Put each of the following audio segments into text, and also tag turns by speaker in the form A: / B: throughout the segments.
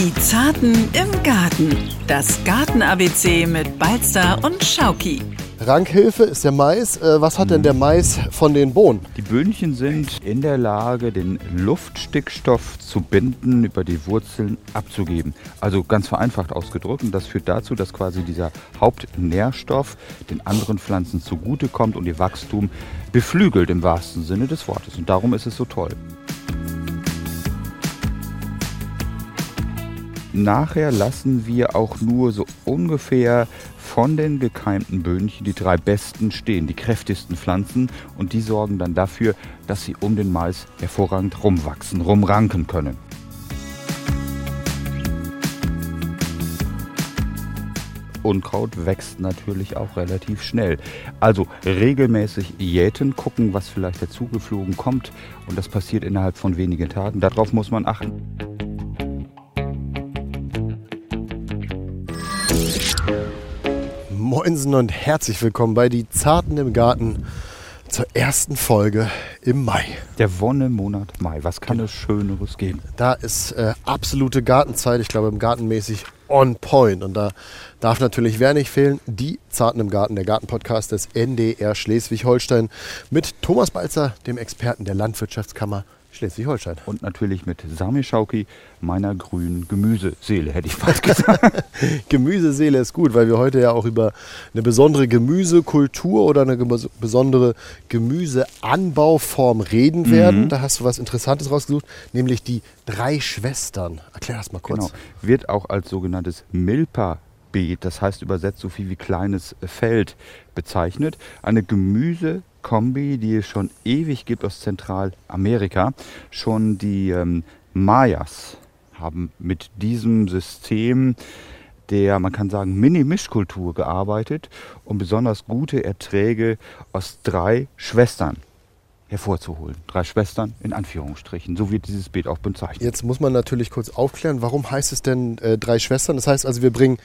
A: Die Zarten im Garten. Das Garten-ABC mit Balzer und Schauki.
B: Rankhilfe ist der Mais. Äh, was hat denn der Mais von den Bohnen?
C: Die Böhnchen sind in der Lage, den Luftstickstoff zu binden, über die Wurzeln abzugeben. Also ganz vereinfacht ausgedrückt. Und das führt dazu, dass quasi dieser Hauptnährstoff den anderen Pflanzen zugutekommt und ihr Wachstum beflügelt im wahrsten Sinne des Wortes. Und darum ist es so toll. Nachher lassen wir auch nur so ungefähr von den gekeimten Böhnchen die drei besten stehen, die kräftigsten Pflanzen. Und die sorgen dann dafür, dass sie um den Mais hervorragend rumwachsen, rumranken können. Unkraut wächst natürlich auch relativ schnell. Also regelmäßig jäten, gucken, was vielleicht dazugeflogen kommt. Und das passiert innerhalb von wenigen Tagen. Darauf muss man achten.
B: Moinsen und herzlich willkommen bei Die Zarten im Garten zur ersten Folge im Mai.
C: Der Wonnemonat Mai, was kann es Schöneres geben?
B: Da ist äh, absolute Gartenzeit, ich glaube im Gartenmäßig on point. Und da darf natürlich wer nicht fehlen, die Zarten im Garten, der Gartenpodcast des NDR Schleswig-Holstein mit Thomas Balzer, dem Experten der Landwirtschaftskammer Schleswig-Holstein.
C: Und natürlich mit Sami Schauki, meiner grünen Gemüseseele, hätte ich fast gesagt.
B: Gemüseseele ist gut, weil wir heute ja auch über eine besondere Gemüsekultur oder eine besondere Gemüseanbauform reden
C: Mhm.
B: werden. Da hast du was Interessantes rausgesucht, nämlich die drei Schwestern. Erklär das mal kurz.
C: Genau. Wird auch als sogenanntes Milpa-Beet, das heißt übersetzt so viel wie kleines Feld, bezeichnet. Eine Gemüsekombi, die es schon ewig gibt aus Zentralamerika. Schon die ähm, Mayas haben mit diesem System der, man kann sagen, Mini-Mischkultur gearbeitet, um besonders gute Erträge aus drei Schwestern hervorzuholen. Drei Schwestern in Anführungsstrichen. So wird dieses Beet auch bezeichnet.
B: Jetzt muss man natürlich kurz aufklären, warum heißt es denn äh, drei Schwestern? Das heißt also, wir bringen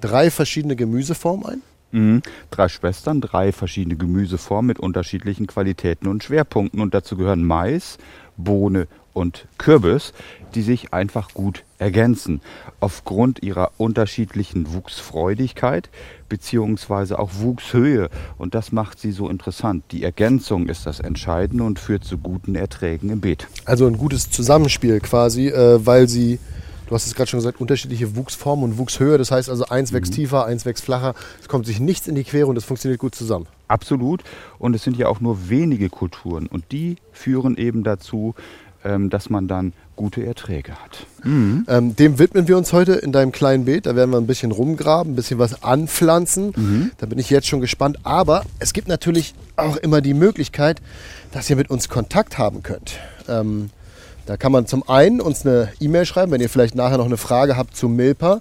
B: drei verschiedene Gemüseformen ein.
C: Mhm. Drei Schwestern, drei verschiedene Gemüseformen mit unterschiedlichen Qualitäten und Schwerpunkten. Und dazu gehören Mais, Bohne und Kürbis, die sich einfach gut ergänzen. Aufgrund ihrer unterschiedlichen Wuchsfreudigkeit beziehungsweise auch Wuchshöhe. Und das macht sie so interessant. Die Ergänzung ist das Entscheidende und führt zu guten Erträgen im Beet.
B: Also ein gutes Zusammenspiel quasi, äh, weil sie, du hast es gerade schon gesagt, unterschiedliche Wuchsformen und Wuchshöhe. Das heißt also, eins wächst tiefer, eins wächst flacher. Es kommt sich nichts in die Quere und es funktioniert gut zusammen.
C: Absolut. Und es sind ja auch nur wenige Kulturen. Und die führen eben dazu, ähm, dass man dann gute Erträge hat.
B: Ähm, dem widmen wir uns heute in deinem kleinen Beet. Da werden wir ein bisschen rumgraben, ein bisschen was anpflanzen. Da bin ich jetzt schon gespannt. Aber es gibt natürlich auch immer die Möglichkeit, dass ihr mit uns Kontakt haben könnt. Ähm, da kann man zum einen uns eine E-Mail schreiben, wenn ihr vielleicht nachher noch eine Frage habt zu Milpa.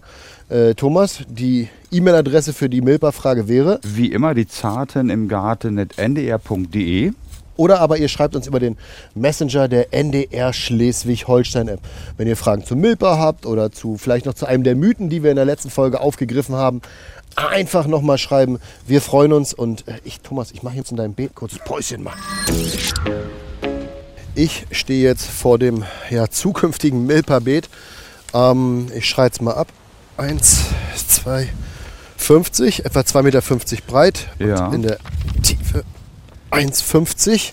B: Äh, Thomas, die E-Mail-Adresse für die Milpa-Frage wäre.
C: Wie immer die Zarten im Garten ndr.de.
B: Oder aber ihr schreibt uns über den Messenger der NDR Schleswig-Holstein-App. Wenn ihr Fragen zu Milpa habt oder zu vielleicht noch zu einem der Mythen, die wir in der letzten Folge aufgegriffen haben, einfach nochmal schreiben. Wir freuen uns und äh, ich, Thomas, ich mache jetzt in deinem Beet kurzes Päuschen mal. Ich stehe jetzt vor dem ja, zukünftigen Milpa-Beet. Ähm, ich schreie jetzt mal ab. Eins, zwei, 50, etwa 2,50 Meter breit
C: Ja.
B: und in der Tiefe 1,50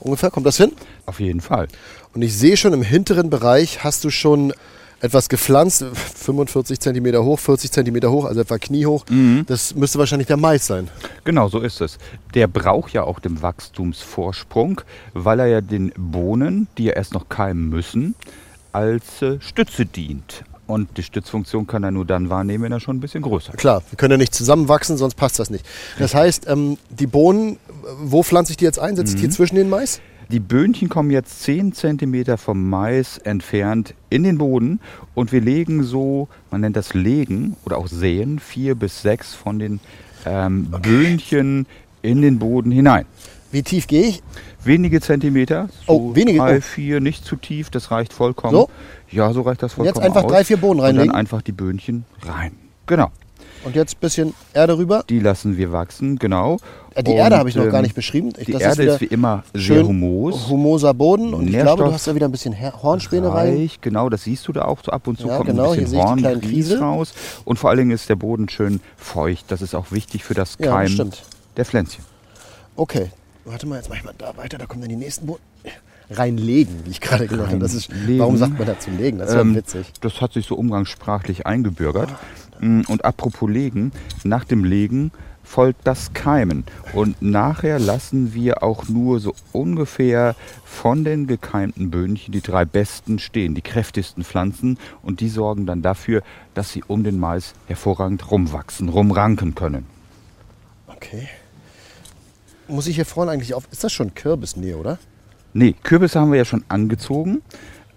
B: ungefähr. Kommt das hin?
C: Auf jeden Fall.
B: Und ich sehe schon im hinteren Bereich hast du schon etwas gepflanzt, 45 Zentimeter hoch, 40 Zentimeter hoch, also etwa kniehoch. Das müsste wahrscheinlich der Mais sein.
C: Genau, so ist es. Der braucht ja auch den Wachstumsvorsprung, weil er ja den Bohnen, die ja erst noch keimen müssen, als äh, Stütze dient. Und die Stützfunktion kann er nur dann wahrnehmen, wenn er schon ein bisschen größer ist.
B: Klar, wir können ja nicht zusammenwachsen, sonst passt das nicht. Das heißt, ähm, die Bohnen, wo pflanze ich die jetzt ein? Setze ich die zwischen den Mais?
C: Die Böhnchen kommen jetzt 10 cm vom Mais entfernt in den Boden und wir legen so, man nennt das Legen oder auch Säen, vier bis sechs von den ähm, Böhnchen in den Boden hinein.
B: Wie tief gehe ich?
C: Wenige Zentimeter, so
B: Oh, wenige,
C: drei,
B: oh.
C: vier, nicht zu tief, das reicht vollkommen.
B: So?
C: Ja, so reicht das
B: Und jetzt
C: vollkommen
B: einfach
C: aus.
B: drei, vier Bohnen
C: Und
B: reinlegen?
C: dann einfach die Böhnchen rein. Genau.
B: Und jetzt ein bisschen Erde rüber.
C: Die lassen wir wachsen, genau.
B: Äh, Die
C: Und,
B: Erde habe ich noch gar
C: ähm,
B: nicht beschrieben. Ich,
C: Die Erde
B: wieder
C: ist, wie immer sehr humus.
B: Humoser Boden. Und ich glaube, du hast da wieder ein bisschen Her Hornspäne rein.
C: Genau, das siehst du da auch so ab und zu
B: Ja,
C: kommt
B: genau,
C: ein bisschen
B: sehe ich die
C: Horn,
B: kleinen
C: Grieß
B: Kiesel.
C: raus. Und vor allen Dingen ist der Boden schön feucht. Das ist auch wichtig für das
B: Ja,
C: Keim
B: stimmt.
C: der Pflänzchen.
B: Okay. Warte mal, jetzt mach ich mal da weiter. Da kommen dann die nächsten Boden. Reinlegen, wie ich gerade gesagt habe. Das ist, warum sagt man dazu legen? Das ist ja
C: Ähm,
B: witzig.
C: Das hat sich so umgangssprachlich eingebürgert. Mm, Und apropos Legen, nach dem Legen folgt das Keimen. Und nachher lassen wir auch nur so ungefähr von den gekeimten Böhnchen die drei besten stehen, die kräftigsten Pflanzen. Und die sorgen dann dafür, dass sie um den Mais hervorragend rumwachsen, rumranken können.
B: Okay. Muss ich hier vorne eigentlich auf. Ist das schon Kürbis? Nee, oder?
C: Nee, Kürbisse haben wir ja schon angezogen,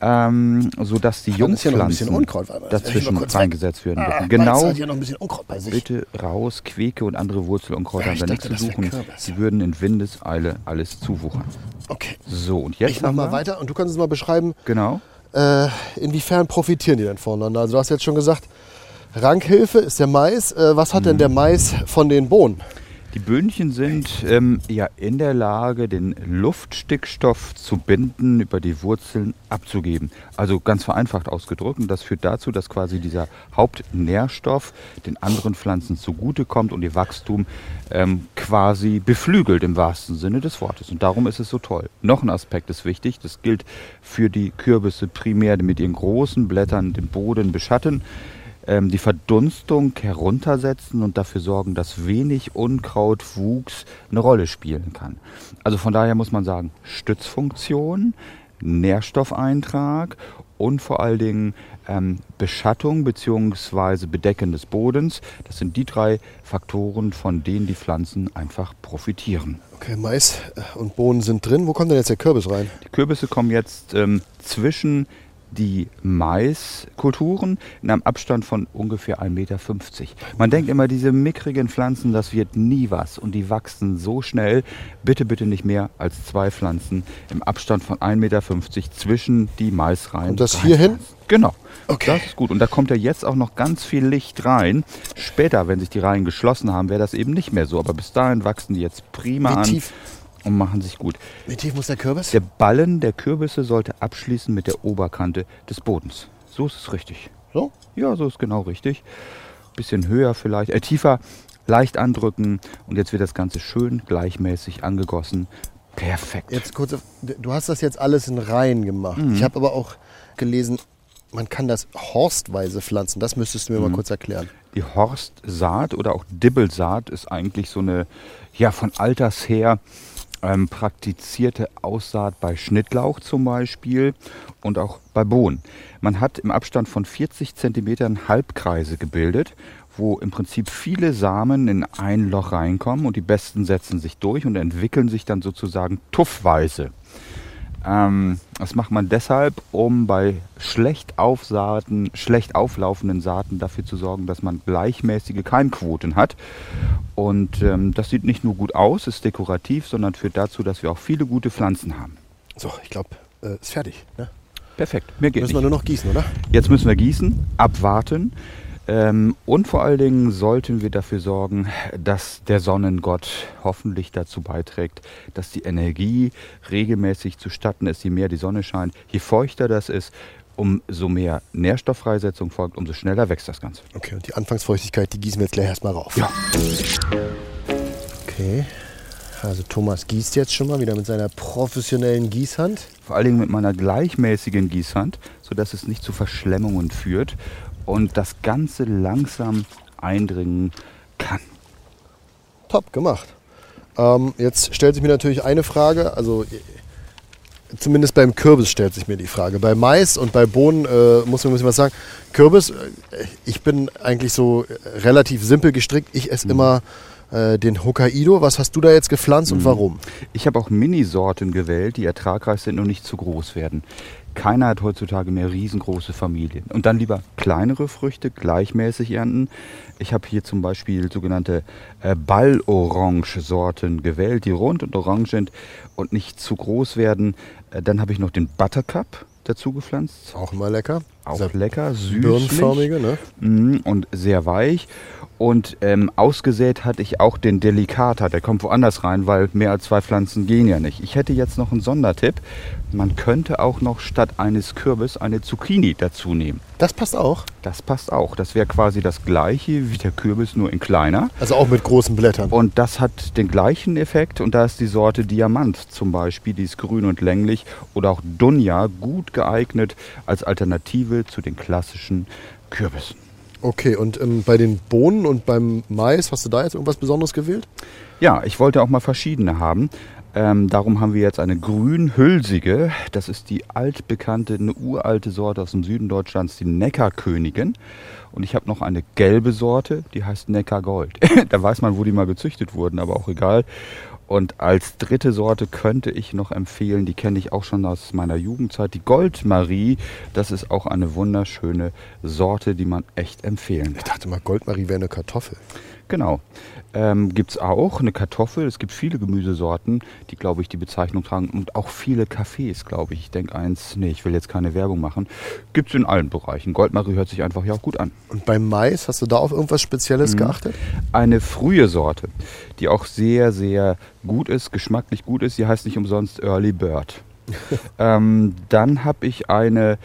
C: ähm, sodass die Jungpflanzen
B: Unkraut.
C: Dazwischen reingesetzt werden
B: Ah,
C: Genau. Bitte raus, Queke und andere Wurzelunkräuter
B: Ja,
C: haben da nichts zu suchen. Sie würden in Windeseile alles zuwuchern.
B: Okay.
C: So, und jetzt
B: Ich mach mal weiter und du kannst uns mal beschreiben,
C: Genau.
B: äh, inwiefern profitieren die denn voneinander? Also du hast jetzt schon gesagt, Rankhilfe ist der Mais. Äh, was hat denn
C: Mhm.
B: der Mais von den Bohnen?
C: Die Böhnchen sind ähm, ja in der Lage, den Luftstickstoff zu binden, über die Wurzeln abzugeben. Also ganz vereinfacht ausgedrückt. Und das führt dazu, dass quasi dieser Hauptnährstoff den anderen Pflanzen zugutekommt und ihr Wachstum ähm, quasi beflügelt im wahrsten Sinne des Wortes. Und darum ist es so toll. Noch ein Aspekt ist wichtig. Das gilt für die Kürbisse primär, die mit ihren großen Blättern den Boden beschatten ähm, die Verdunstung heruntersetzen und dafür sorgen, dass wenig Unkrautwuchs eine Rolle spielen kann. Also von daher muss man sagen, Stützfunktion, Nährstoffeintrag und vor allen Dingen ähm, Beschattung bzw. Bedecken des Bodens. Das sind die drei Faktoren, von denen die Pflanzen einfach profitieren.
B: Okay, Mais und Bohnen sind drin. Wo kommt denn jetzt der Kürbis rein?
C: Die Kürbisse kommen jetzt ähm, zwischen die Maiskulturen in einem Abstand von ungefähr 1,50 Meter. Man denkt immer, diese mickrigen Pflanzen, das wird nie was und die wachsen so schnell. Bitte, bitte nicht mehr als zwei Pflanzen im Abstand von 1,50 Meter zwischen die Maisreihen.
B: Und das hier hin?
C: Genau.
B: Okay.
C: Das ist gut. Und da kommt ja jetzt auch noch ganz viel Licht rein. Später, wenn sich die Reihen geschlossen haben, wäre das eben nicht mehr so. Aber bis dahin wachsen die jetzt prima
B: Wie
C: an
B: tief?
C: Und machen sich gut.
B: Wie tief muss der Kürbis?
C: Der Ballen der Kürbisse sollte abschließen mit der Oberkante des Bodens. So ist es richtig.
B: So?
C: Ja, so ist genau richtig. Bisschen höher vielleicht, äh, tiefer, leicht andrücken und jetzt wird das Ganze schön gleichmäßig angegossen. Perfekt.
B: Jetzt kurz, du hast das jetzt alles in Reihen gemacht.
C: Mhm.
B: Ich habe aber auch gelesen, man kann das horstweise pflanzen. Das müsstest du mir
C: Mhm.
B: mal kurz erklären.
C: Die Horstsaat oder auch Dibbelsaat ist eigentlich so eine, ja, von alters her ähm, praktizierte Aussaat bei Schnittlauch zum Beispiel und auch bei Bohnen. Man hat im Abstand von 40 Zentimetern Halbkreise gebildet, wo im Prinzip viele Samen in ein Loch reinkommen und die besten setzen sich durch und entwickeln sich dann sozusagen tuffweise. Ähm, das macht man deshalb, um bei schlecht aufsaaten, schlecht auflaufenden Saaten dafür zu sorgen, dass man gleichmäßige Keimquoten hat. Und ähm, das sieht nicht nur gut aus, ist dekorativ, sondern führt dazu, dass wir auch viele gute Pflanzen haben.
B: So, ich glaube, äh, ist fertig. Ne?
C: Perfekt, mehr geht
B: Müssen wir
C: nicht.
B: nur noch gießen, oder?
C: Jetzt müssen wir gießen, abwarten. Ähm, und vor allen Dingen sollten wir dafür sorgen, dass der Sonnengott hoffentlich dazu beiträgt, dass die Energie regelmäßig zustatten ist. Je mehr die Sonne scheint, je feuchter das ist, umso mehr Nährstofffreisetzung folgt, umso schneller wächst das Ganze.
B: Okay, und die Anfangsfeuchtigkeit, die gießen wir jetzt gleich erstmal rauf.
C: Ja.
B: Okay. Also Thomas gießt jetzt schon mal wieder mit seiner professionellen Gießhand.
C: Vor allen Dingen mit meiner gleichmäßigen Gießhand, sodass es nicht zu Verschlemmungen führt und das Ganze langsam eindringen kann.
B: Top gemacht. Ähm, jetzt stellt sich mir natürlich eine Frage, also zumindest beim Kürbis stellt sich mir die Frage. Bei Mais und bei Bohnen äh, muss man ein bisschen was sagen. Kürbis, äh, ich bin eigentlich so äh, relativ simpel gestrickt. Ich esse immer äh, den Hokkaido. Was hast du da jetzt gepflanzt und warum?
C: Ich habe auch Minisorten gewählt, die ertragreich sind und nicht zu groß werden. Keiner hat heutzutage mehr riesengroße Familien. Und dann lieber kleinere Früchte gleichmäßig ernten. Ich habe hier zum Beispiel sogenannte äh, Ballorange-Sorten gewählt, die rund und orange sind und nicht zu groß werden. Äh, dann habe ich noch den Buttercup dazu gepflanzt.
B: Auch immer lecker.
C: Auch
B: Sehr
C: lecker, süßlich
B: Birnenförmige, ne?
C: mm, und sehr weich. Und ähm, ausgesät hatte ich auch den Delicata, der kommt woanders rein, weil mehr als zwei Pflanzen gehen ja nicht. Ich hätte jetzt noch einen Sondertipp. Man könnte auch noch statt eines Kürbis eine Zucchini dazu nehmen.
B: Das passt auch.
C: Das passt auch. Das wäre quasi das gleiche wie der Kürbis, nur in kleiner.
B: Also auch mit großen Blättern.
C: Und das hat den gleichen Effekt und da ist die Sorte Diamant zum Beispiel, die ist grün und länglich oder auch Dunja gut geeignet als Alternative zu den klassischen Kürbissen.
B: Okay, und ähm, bei den Bohnen und beim Mais, hast du da jetzt irgendwas Besonderes gewählt?
C: Ja, ich wollte auch mal verschiedene haben. Ähm, darum haben wir jetzt eine grün-hülsige. Das ist die altbekannte, eine uralte Sorte aus dem Süden Deutschlands, die Neckarkönigin. Und ich habe noch eine gelbe Sorte, die heißt Neckargold. da weiß man, wo die mal gezüchtet wurden, aber auch egal. Und als dritte Sorte könnte ich noch empfehlen, die kenne ich auch schon aus meiner Jugendzeit, die Goldmarie. Das ist auch eine wunderschöne Sorte, die man echt empfehlen
B: Ich
C: kann.
B: dachte mal, Goldmarie wäre eine Kartoffel.
C: Genau. Ähm, Gibt es auch eine Kartoffel. Es gibt viele Gemüsesorten, die, glaube ich, die Bezeichnung tragen. Und auch viele Kaffees, glaube ich. Ich denke eins, nee, ich will jetzt keine Werbung machen. Gibt es in allen Bereichen. Goldmarie hört sich einfach ja auch gut an.
B: Und beim Mais, hast du da auf irgendwas Spezielles
C: Mhm.
B: geachtet?
C: Eine frühe Sorte, die auch sehr, sehr gut ist, geschmacklich gut ist. Sie heißt nicht umsonst Early Bird. ähm, dann habe ich eine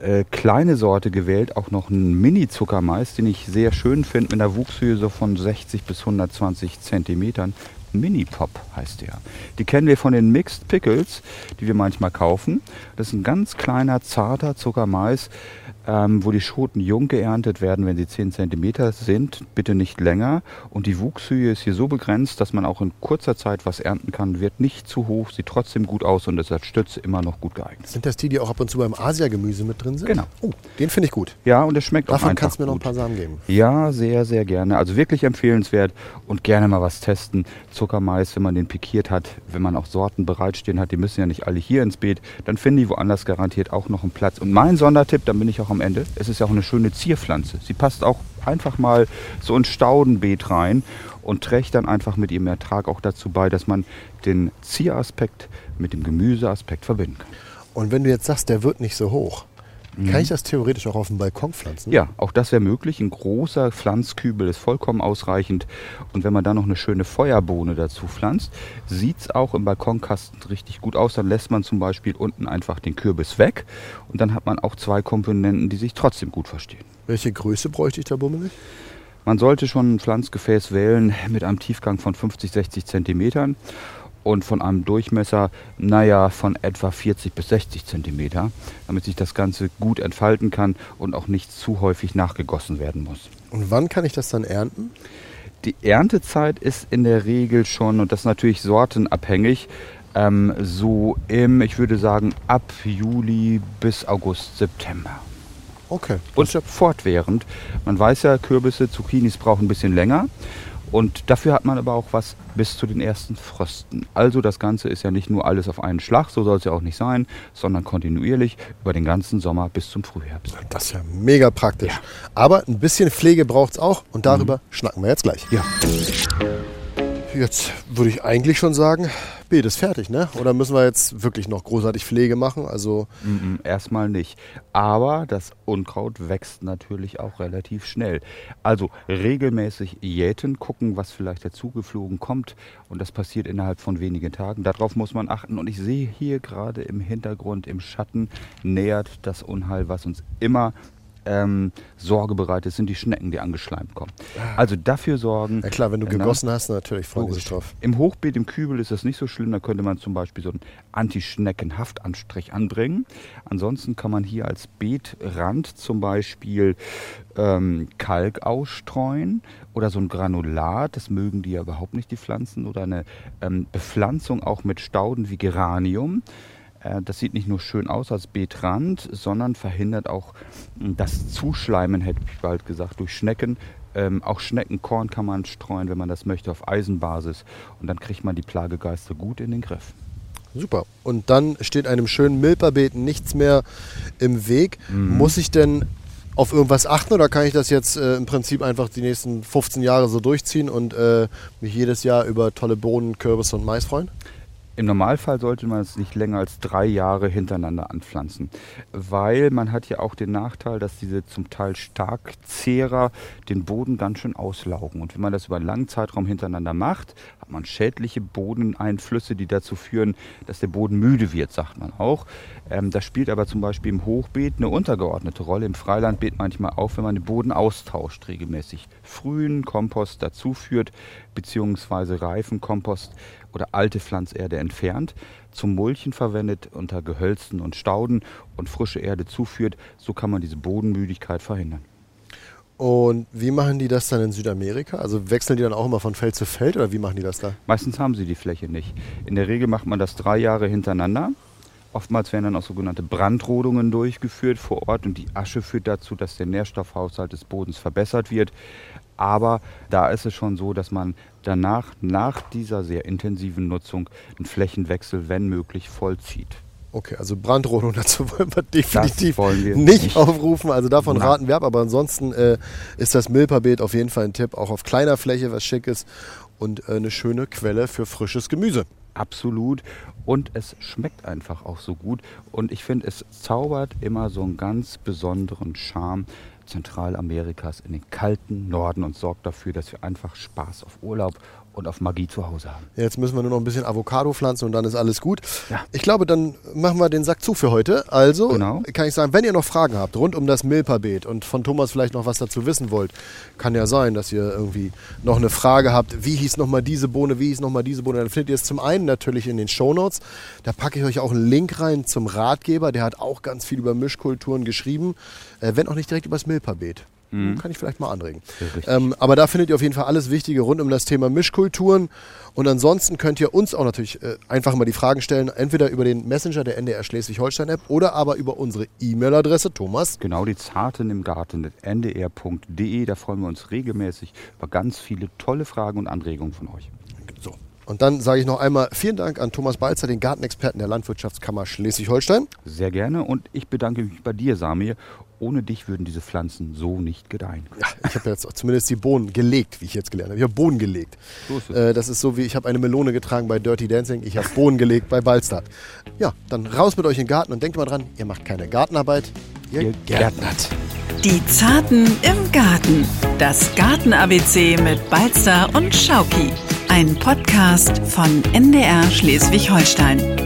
C: äh, kleine Sorte gewählt, auch noch einen Mini-Zuckermais, den ich sehr schön finde, mit einer Wuchshöhe so von 60 bis 120 Zentimetern. Mini-Pop heißt der. Die kennen wir von den Mixed Pickles, die wir manchmal kaufen. Das ist ein ganz kleiner, zarter Zuckermais, ähm, wo die Schoten jung geerntet werden, wenn sie 10 cm sind, bitte nicht länger. Und die Wuchshöhe ist hier so begrenzt, dass man auch in kurzer Zeit was ernten kann, wird nicht zu hoch, sieht trotzdem gut aus und ist als Stütze immer noch gut geeignet.
B: Sind das die, die auch ab und zu beim Asia-Gemüse mit drin sind?
C: Genau.
B: Oh, den finde ich gut.
C: Ja, und es schmeckt auch
B: Davon
C: einfach
B: kannst du mir noch ein paar Samen geben.
C: Ja, sehr, sehr gerne. Also wirklich empfehlenswert und gerne mal was testen. Zuckermais, wenn man den pikiert hat, wenn man auch Sorten bereitstehen hat, die müssen ja nicht alle hier ins Beet, dann finden die woanders garantiert auch noch einen Platz. Und mein Sondertipp, dann bin ich auch am Ende, es ist ja auch eine schöne Zierpflanze. Sie passt auch einfach mal so ins Staudenbeet rein und trägt dann einfach mit ihrem Ertrag auch dazu bei, dass man den Zieraspekt mit dem Gemüseaspekt verbinden kann.
B: Und wenn du jetzt sagst, der wird nicht so hoch, kann ich das theoretisch auch auf dem Balkon pflanzen?
C: Mhm. Ja, auch das wäre möglich. Ein großer Pflanzkübel ist vollkommen ausreichend. Und wenn man dann noch eine schöne Feuerbohne dazu pflanzt, sieht es auch im Balkonkasten richtig gut aus. Dann lässt man zum Beispiel unten einfach den Kürbis weg. Und dann hat man auch zwei Komponenten, die sich trotzdem gut verstehen.
B: Welche Größe bräuchte ich da bummelig?
C: Man sollte schon ein Pflanzgefäß wählen mit einem Tiefgang von 50, 60 Zentimetern und von einem Durchmesser, naja, von etwa 40 bis 60 Zentimeter, damit sich das Ganze gut entfalten kann und auch nicht zu häufig nachgegossen werden muss.
B: Und wann kann ich das dann ernten?
C: Die Erntezeit ist in der Regel schon, und das ist natürlich sortenabhängig, ähm, so im, ich würde sagen, ab Juli bis August, September.
B: Okay.
C: Und fortwährend. Man weiß ja, Kürbisse, Zucchinis brauchen ein bisschen länger. Und dafür hat man aber auch was bis zu den ersten Frösten. Also das Ganze ist ja nicht nur alles auf einen Schlag, so soll es ja auch nicht sein, sondern kontinuierlich über den ganzen Sommer bis zum Frühherbst.
B: Das ist ja mega praktisch. Aber ein bisschen Pflege braucht es auch und darüber schnacken wir jetzt gleich.
C: Ja,
B: Jetzt würde ich eigentlich schon sagen, Beet ist fertig, ne? Oder müssen wir jetzt wirklich noch großartig Pflege machen? Also
C: erstmal nicht. Aber das Unkraut wächst natürlich auch relativ schnell. Also regelmäßig jäten, gucken, was vielleicht dazugeflogen kommt. Und das passiert innerhalb von wenigen Tagen. Darauf muss man achten. Und ich sehe hier gerade im Hintergrund, im Schatten, nähert das Unheil, was uns immer ähm, Sorge bereitet, sind die Schnecken, die angeschleimt kommen. Also dafür sorgen.
B: ja klar, wenn du
C: äh, ne?
B: gegossen hast, natürlich freuen sich drauf.
C: Im Hochbeet, im Kübel ist das nicht so schlimm. Da könnte man zum Beispiel so einen Anti-Schnecken-Haftanstrich anbringen. Ansonsten kann man hier als Beetrand zum Beispiel ähm, Kalk ausstreuen oder so ein Granulat. Das mögen die ja überhaupt nicht, die Pflanzen. Oder eine ähm, Bepflanzung auch mit Stauden wie Geranium. Äh, Das sieht nicht nur schön aus als Beetrand, sondern verhindert auch mh, das Zuschleimen, hätte ich bald gesagt, durch Schnecken. Ähm, auch Schneckenkorn kann man streuen, wenn man das möchte, auf Eisenbasis. Und dann kriegt man die Plagegeister gut in den Griff.
B: Super. Und dann steht einem schönen Milperbeet nichts mehr im Weg.
C: Mhm.
B: Muss ich denn auf irgendwas achten oder kann ich das jetzt äh, im Prinzip einfach die nächsten 15 Jahre so durchziehen und äh, mich jedes Jahr über tolle Bohnen, Kürbisse und Mais freuen?
C: Im Normalfall sollte man es nicht länger als drei Jahre hintereinander anpflanzen, weil man hat ja auch den Nachteil, dass diese zum Teil Starkzehrer den Boden ganz schön auslaugen. Und wenn man das über einen langen Zeitraum hintereinander macht, hat man schädliche Bodeneinflüsse, die dazu führen, dass der Boden müde wird, sagt man auch. Ähm, das spielt aber zum Beispiel im Hochbeet eine untergeordnete Rolle, im Freilandbeet manchmal auch, wenn man den Boden austauscht regelmäßig. Frühen Kompost dazuführt, beziehungsweise reifen Kompost oder alte Pflanzerde entfernt, zum Mulchen verwendet unter Gehölzen und Stauden und frische Erde zuführt. So kann man diese Bodenmüdigkeit verhindern.
B: Und wie machen die das dann in Südamerika? Also wechseln die dann auch immer von Feld zu Feld oder wie machen die das da?
C: Meistens haben sie die Fläche nicht. In der Regel macht man das drei Jahre hintereinander. Oftmals werden dann auch sogenannte Brandrodungen durchgeführt vor Ort und die Asche führt dazu, dass der Nährstoffhaushalt des Bodens verbessert wird. Aber da ist es schon so, dass man danach, nach dieser sehr intensiven Nutzung, einen Flächenwechsel, wenn möglich, vollzieht.
B: Okay, also Brandrodung dazu wollen wir definitiv
C: wollen wir
B: nicht,
C: nicht.
B: aufrufen. Also davon
C: Nein.
B: raten wir ab. Aber ansonsten äh, ist das Milperbeet auf jeden Fall ein Tipp, auch auf kleiner Fläche, was schick ist und äh, eine schöne Quelle für frisches Gemüse.
C: Absolut. Und es schmeckt einfach auch so gut. Und ich finde, es zaubert immer so einen ganz besonderen Charme Zentralamerikas in den kalten Norden und sorgt dafür, dass wir einfach Spaß auf Urlaub und auf Magie zu Hause haben.
B: Jetzt müssen wir nur noch ein bisschen Avocado pflanzen und dann ist alles gut.
C: Ja.
B: Ich glaube, dann machen wir den Sack zu für heute. Also
C: Genau.
B: kann ich sagen, wenn ihr noch Fragen habt rund um das Milperbeet und von Thomas vielleicht noch was dazu wissen wollt, kann ja sein, dass ihr irgendwie noch eine Frage habt, wie hieß nochmal diese Bohne, wie hieß nochmal diese Bohne, dann findet ihr es zum einen natürlich in den Shownotes. Da packe ich euch auch einen Link rein zum Ratgeber, der hat auch ganz viel über Mischkulturen geschrieben, äh, wenn auch nicht direkt über das Milperbeet. Kann ich vielleicht mal anregen. Ähm, aber da findet ihr auf jeden Fall alles Wichtige rund um das Thema Mischkulturen. Und ansonsten könnt ihr uns auch natürlich äh, einfach mal die Fragen stellen, entweder über den Messenger der NDR Schleswig-Holstein-App oder aber über unsere E-Mail-Adresse, Thomas.
C: Genau, die Zarten im Garten, ndr.de. Da freuen wir uns regelmäßig über ganz viele tolle Fragen und Anregungen von euch.
B: Und dann sage ich noch einmal vielen Dank an Thomas Balzer, den Gartenexperten der Landwirtschaftskammer Schleswig-Holstein.
C: Sehr gerne und ich bedanke mich bei dir, Samir. Ohne dich würden diese Pflanzen so nicht gedeihen.
B: Ja, ich habe jetzt zumindest die Bohnen gelegt, wie ich jetzt gelernt habe. Ich habe Bohnen gelegt.
C: So ist es.
B: Äh, das ist so wie, ich habe eine Melone getragen bei Dirty Dancing, ich habe Bohnen gelegt bei Balstad. Ja, dann raus mit euch in den Garten und denkt mal dran, ihr macht keine Gartenarbeit, ihr,
C: Ihr
B: gärtnert.
A: Die Zarten im Garten. Das Garten-ABC mit Balzer und Schauki. Ein Podcast von NDR Schleswig-Holstein.